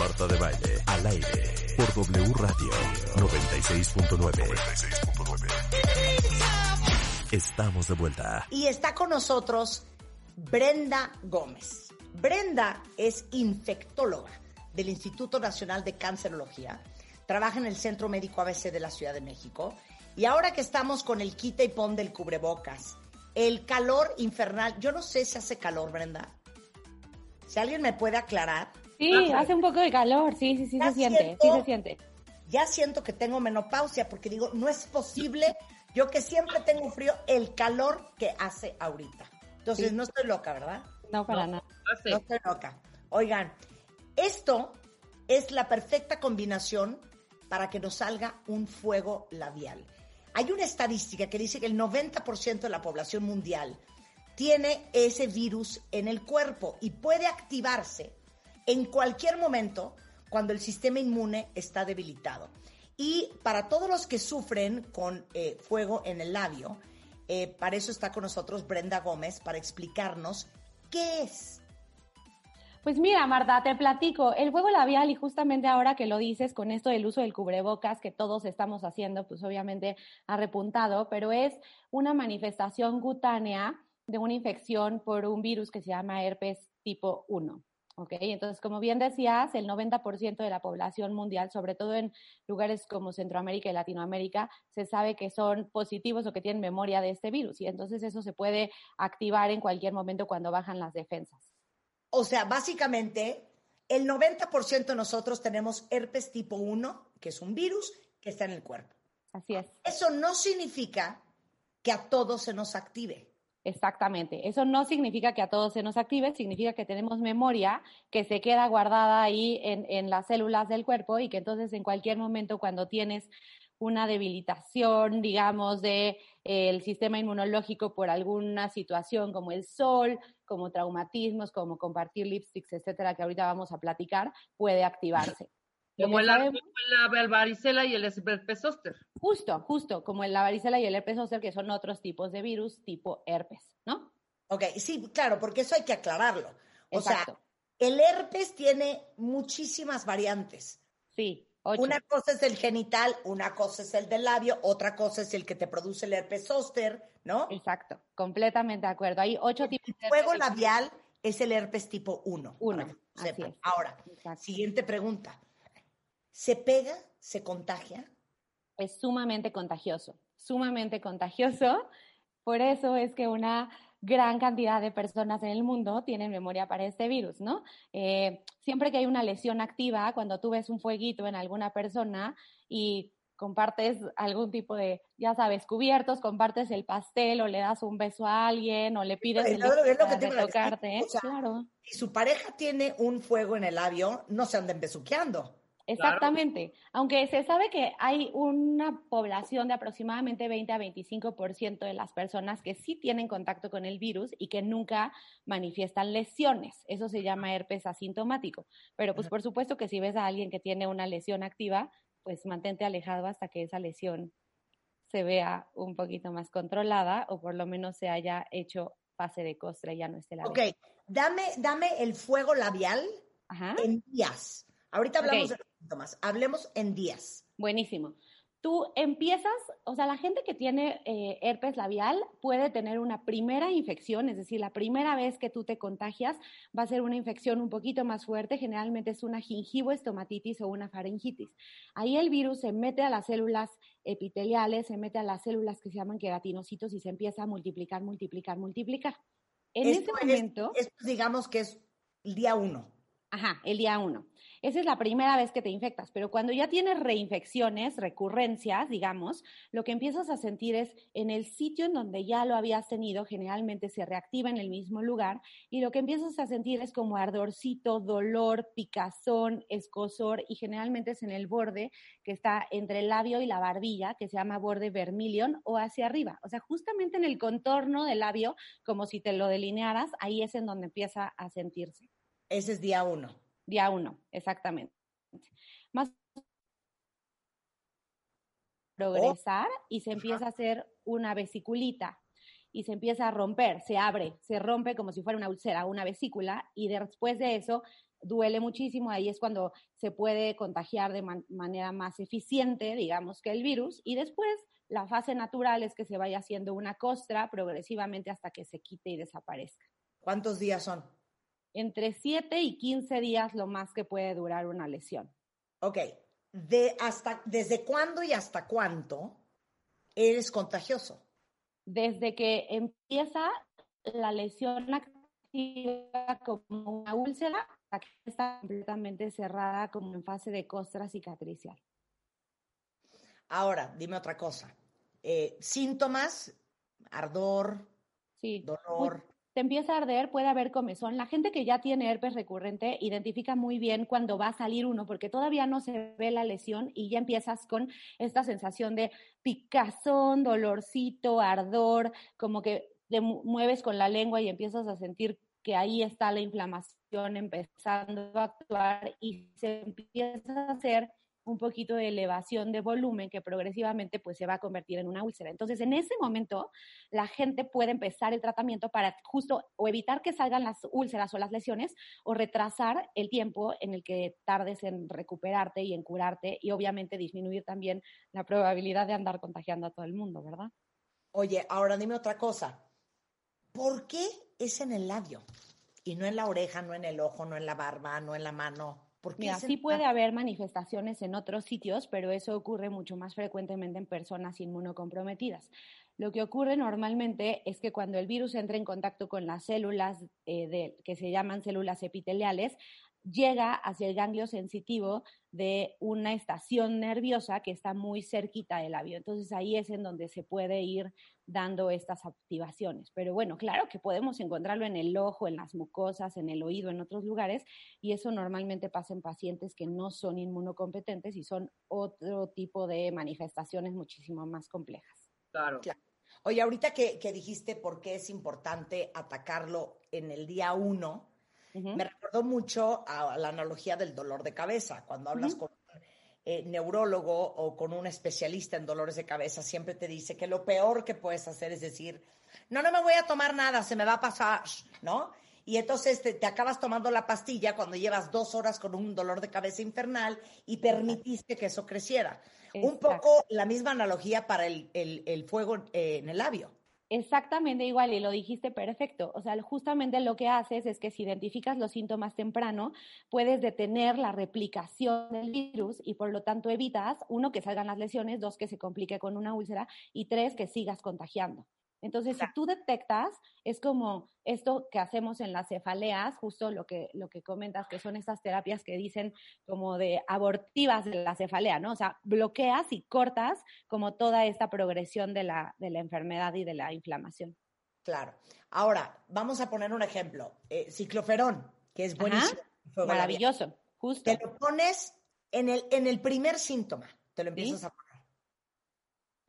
Marta de Baile, al aire, por W Radio 96.9. Estamos de vuelta. Y está con nosotros Brenda Gómez. Brenda es infectóloga del Instituto Nacional de Cancerología. Trabaja en el Centro Médico ABC de la Ciudad de México. Y ahora que estamos con el quita y pon del cubrebocas, el calor infernal, yo no sé si hace calor, Brenda. Si alguien me puede aclarar. Sí, hace un poco de calor, sí, sí, sí se siente, sí se siente. Ya siento que tengo menopausia porque digo, no es posible, yo que siempre tengo frío, el calor que hace ahorita. Entonces, no estoy loca, ¿verdad? No, para nada. No estoy loca. Oigan, esto es la perfecta combinación para que nos salga un fuego labial. Hay una estadística que dice que el 90% de la población mundial tiene ese virus en el cuerpo y puede activarse en cualquier momento cuando el sistema inmune está debilitado. Y para todos los que sufren con eh, fuego en el labio, eh, para eso está con nosotros Brenda Gómez para explicarnos qué es. Pues mira, Marta, te platico. El fuego labial, y justamente ahora que lo dices con esto del uso del cubrebocas que todos estamos haciendo, pues obviamente ha repuntado, pero es una manifestación cutánea de una infección por un virus que se llama herpes tipo 1. ¿Ok? Entonces, como bien decías, el 90% de la población mundial, sobre todo en lugares como Centroamérica y Latinoamérica, se sabe que son positivos o que tienen memoria de este virus y entonces eso se puede activar en cualquier momento cuando bajan las defensas. O sea, básicamente, el 90% de nosotros tenemos herpes tipo 1, que es un virus que está en el cuerpo. Así es. Eso no significa que a todos se nos active. Exactamente. Eso no significa que a todos se nos active, significa que tenemos memoria que se queda guardada ahí en, en las células del cuerpo y que entonces en cualquier momento cuando tienes una debilitación, digamos, del de, sistema inmunológico por alguna situación como el sol, como traumatismos, como compartir lipsticks, etcétera, que ahorita vamos a platicar, puede activarse. Como, la, la, varicela y el herpes zóster. Justo, justo, como la varicela y el herpes zóster, que son otros tipos de virus tipo herpes, ¿no? Ok, sí, claro, porque eso hay que aclararlo. O sea, el herpes tiene muchísimas variantes. Sí. Una cosa es el genital, una cosa es el del labio, otra cosa es el que te produce el herpes zóster, ¿no? Exacto, completamente de acuerdo. Hay ocho tipos de fuego labial es el herpes tipo 1. Uno. Ahora, siguiente pregunta. ¿Se pega? ¿Se contagia? Es sumamente contagioso, sumamente contagioso. Por eso es que una gran cantidad de personas en el mundo tienen memoria para este virus, ¿no? Eh, siempre que hay una lesión activa, cuando tú ves un fueguito en alguna persona y compartes algún tipo de, ya sabes, cubiertos, compartes el pastel o le das un beso a alguien o le pides el de tocarte, claro. Si su pareja tiene un fuego en el labio, no se anden besuqueando. Exactamente. Aunque se sabe que hay una población de aproximadamente 20 a 25% de las personas que sí tienen contacto con el virus y que nunca manifiestan lesiones. Eso se llama herpes asintomático. Pero pues por supuesto que si ves a alguien que tiene una lesión activa, pues mantente alejado hasta que esa lesión se vea un poquito más controlada o por lo menos se haya hecho fase de costra y ya no esté la. Ok, dame, dame el fuego labial en días. Ahorita hablamos de síntomas, hablemos en días. Buenísimo. Tú empiezas, o sea, la gente que tiene eh, herpes labial puede tener una primera infección, es decir, la primera vez que tú te contagias va a ser una infección un poquito más fuerte, generalmente es una gingivoestomatitis o una faringitis. Ahí el virus se mete a las células epiteliales, se mete a las células que se llaman queratinocitos y se empieza a multiplicar, multiplicar, multiplicar. En ese momento... esto digamos que es el día uno. Ajá, el día uno. Esa es la primera vez que te infectas, pero cuando ya tienes reinfecciones, recurrencias, digamos, lo que empiezas a sentir es en el sitio en donde ya lo habías tenido, generalmente se reactiva en el mismo lugar, y lo que empiezas a sentir es como ardorcito, dolor, picazón, escosor, y generalmente es en el borde que está entre el labio y la barbilla, que se llama borde vermilion, o hacia arriba. O sea, justamente en el contorno del labio, como si te lo delinearas, ahí es en donde empieza a sentirse. Ese es día uno. Día uno, exactamente. Más progresar y se empieza a hacer una vesiculita y se empieza a romper, se abre, se rompe como si fuera una úlcera, una vesícula y después de eso duele muchísimo, ahí es cuando se puede contagiar de manera más eficiente, digamos, que el virus. Y después la fase natural es que se vaya haciendo una costra progresivamente hasta que se quite y desaparezca. ¿Cuántos días son? Entre 7 y 15 días lo más que puede durar una lesión. Ok. De hasta, ¿Desde cuándo y hasta cuánto eres contagioso? Desde que empieza la lesión activa como una úlcera, hasta que está completamente cerrada como en fase de costra cicatricial. Ahora, dime otra cosa. Eh, síntomas, ardor, sí. dolor. Te empieza a arder, puede haber comezón. La gente que ya tiene herpes recurrente identifica muy bien cuando va a salir uno, porque todavía no se ve la lesión y ya empiezas con esta sensación de picazón, dolorcito, ardor, como que te mueves con la lengua y empiezas a sentir que ahí está la inflamación empezando a actuar y se empieza a hacer un poquito de elevación de volumen que progresivamente pues se va a convertir en una úlcera. Entonces, en ese momento, la gente puede empezar el tratamiento para justo o evitar que salgan las úlceras o las lesiones o retrasar el tiempo en el que tardes en recuperarte y en curarte y obviamente disminuir también la probabilidad de andar contagiando a todo el mundo, ¿verdad? Oye, ahora dime otra cosa. ¿Por qué es en el labio y no en la oreja, no en el ojo, no en la barba, no en la mano? Mira, sí puede haber manifestaciones en otros sitios, pero eso ocurre mucho más frecuentemente en personas inmunocomprometidas. Lo que ocurre normalmente es que cuando el virus entra en contacto con las células eh, que se llaman células epiteliales, llega hacia el ganglio sensitivo de una estación nerviosa que está muy cerquita del labio. Entonces ahí es en donde se puede ir dando estas activaciones. Pero bueno, claro que podemos encontrarlo en el ojo, en las mucosas, en el oído, en otros lugares, y eso normalmente pasa en pacientes que no son inmunocompetentes y son otro tipo de manifestaciones muchísimo más complejas. Claro. Oye, ahorita que, que dijiste por qué es importante atacarlo en el día uno, me recordó mucho a la analogía del dolor de cabeza. Cuando hablas con eh, neurólogo o con un especialista en dolores de cabeza, siempre te dice que lo peor que puedes hacer es decir, no, no me voy a tomar nada, se me va a pasar, ¿no? Y entonces te, acabas tomando la pastilla cuando llevas dos horas con un dolor de cabeza infernal y permitiste que eso creciera. Un poco la misma analogía para el, el, fuego eh, en el labio. Exactamente igual, y lo dijiste perfecto. O sea, justamente lo que haces es que si identificas los síntomas temprano, puedes detener la replicación del virus y por lo tanto evitas, uno, que salgan las lesiones, dos, que se complique con una úlcera y tres, que sigas contagiando. Entonces, si tú detectas, es como esto que hacemos en las cefaleas, justo lo que, lo que comentas, que son estas terapias que dicen como de abortivas de la cefalea, ¿no? O sea, bloqueas y cortas como toda esta progresión de la, de la enfermedad y de la inflamación. Claro. Ahora, vamos a poner un ejemplo. Eh, cicloferón, que es buenísimo. Maravilloso, justo. Te lo pones en el, en el primer síntoma, te lo empiezas a poner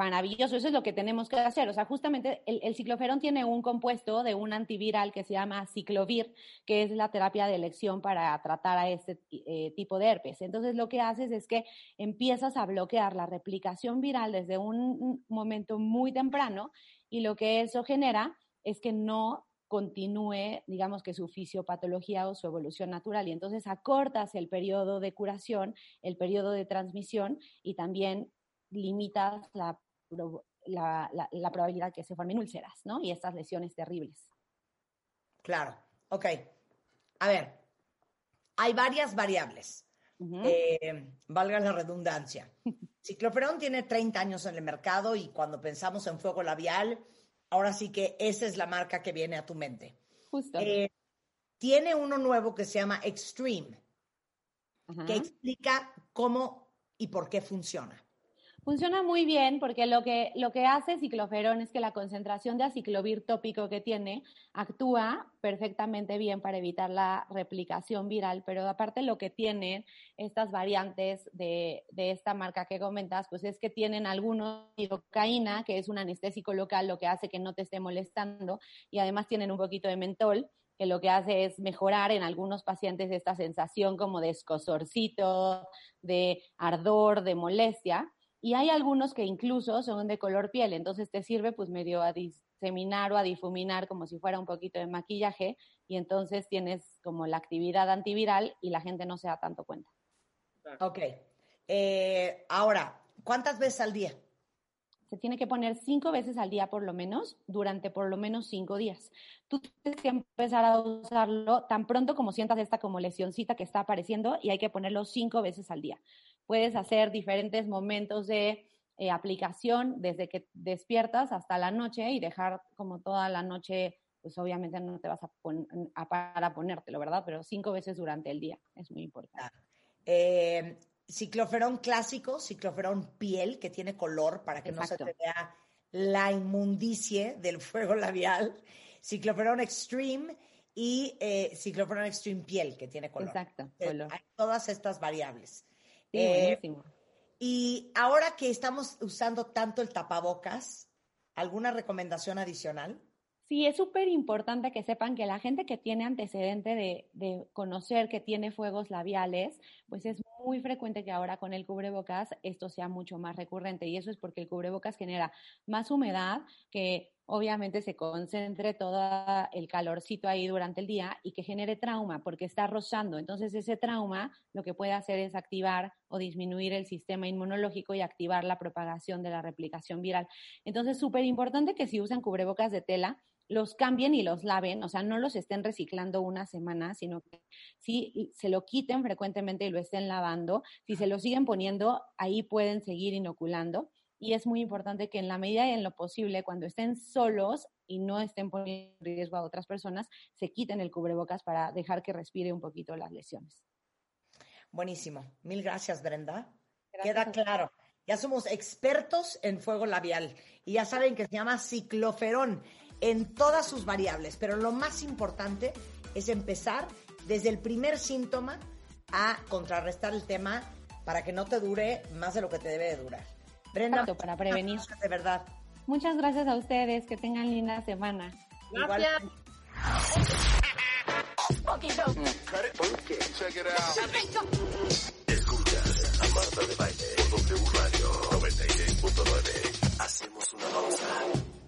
maravilloso, eso es lo que tenemos que hacer. O sea, justamente el, cicloferón tiene un compuesto de un antiviral que se llama ciclovir, que es la terapia de elección para tratar a este eh, tipo de herpes. Entonces, lo que haces es que empiezas a bloquear la replicación viral desde un momento muy temprano y lo que eso genera es que no continúe, digamos que su fisiopatología o su evolución natural. Y entonces acortas el periodo de curación, el periodo de transmisión y también limitas la la, la, probabilidad que se formen úlceras, ¿no? Y estas lesiones terribles. Claro, ok. A ver, hay varias variables. Eh, valga la redundancia. Cicloferón tiene 30 años en el mercado y cuando pensamos en fuego labial, ahora sí que esa es la marca que viene a tu mente. Justo. Eh, tiene uno nuevo que se llama Extreme, que explica cómo y por qué funciona. Funciona muy bien porque lo que, lo que hace cicloferón es que la concentración de aciclovir tópico que tiene actúa perfectamente bien para evitar la replicación viral, pero aparte lo que tienen estas variantes de, de esta marca que comentas, pues es que tienen algunos lidocaína, que es un anestésico local, lo que hace que no te esté molestando, y además tienen un poquito de mentol, que lo que hace es mejorar en algunos pacientes esta sensación como de escosorcito, de ardor, de molestia y hay algunos que incluso son de color piel, entonces te sirve pues medio a diseminar o a difuminar como si fuera un poquito de maquillaje y entonces tienes como la actividad antiviral y la gente no se da tanto cuenta. Ok. Eh, ahora, ¿cuántas veces al día? Se tiene que poner cinco veces al día por lo menos, durante por lo menos cinco días. Tú tienes que empezar a usarlo tan pronto como sientas esta como lesioncita que está apareciendo y hay que ponerlo cinco veces al día. Puedes hacer diferentes momentos de eh, aplicación desde que despiertas hasta la noche y dejar como toda la noche, pues obviamente no te vas a, a parar a ponértelo, ¿verdad? Pero cinco veces durante el día es muy importante. Eh, cicloferón clásico, cicloferón piel, que tiene color para que no se te vea la inmundicie del fuego labial, cicloferón extreme y eh, cicloferón extreme piel, que tiene color. Exacto, color. Hay todas estas variables. Sí, eh, buenísimo. Y ahora que estamos usando tanto el tapabocas, ¿alguna recomendación adicional? Sí, es súper importante que sepan que la gente que tiene antecedente de, de, conocer que tiene fuegos labiales, pues es muy frecuente que ahora con el cubrebocas esto sea mucho más recurrente y eso es porque el cubrebocas genera más humedad, que obviamente se concentre todo el calorcito ahí durante el día y que genere trauma porque está rozando. Entonces ese trauma lo que puede hacer es activar o disminuir el sistema inmunológico y activar la propagación de la replicación viral. Entonces súper importante que si usan cubrebocas de tela, los cambien y los laven, o sea, no los estén reciclando una semana, sino que si se lo quiten frecuentemente y lo estén lavando, si se lo siguen poniendo, ahí pueden seguir inoculando y es muy importante que en la medida y en lo posible, cuando estén solos y no estén poniendo en riesgo a otras personas, se quiten el cubrebocas para dejar que respire un poquito las lesiones. Buenísimo. Mil gracias, Brenda. Queda claro. Ya somos expertos en fuego labial y ya saben que se llama cicloferón en todas sus variables, pero lo más importante es empezar desde el primer síntoma a contrarrestar el tema para que no te dure más de lo que te debe de durar. Brenda, para prevenir. De verdad. Muchas gracias a ustedes, que tengan linda semana. Gracias. A Marta de Hacemos una pausa.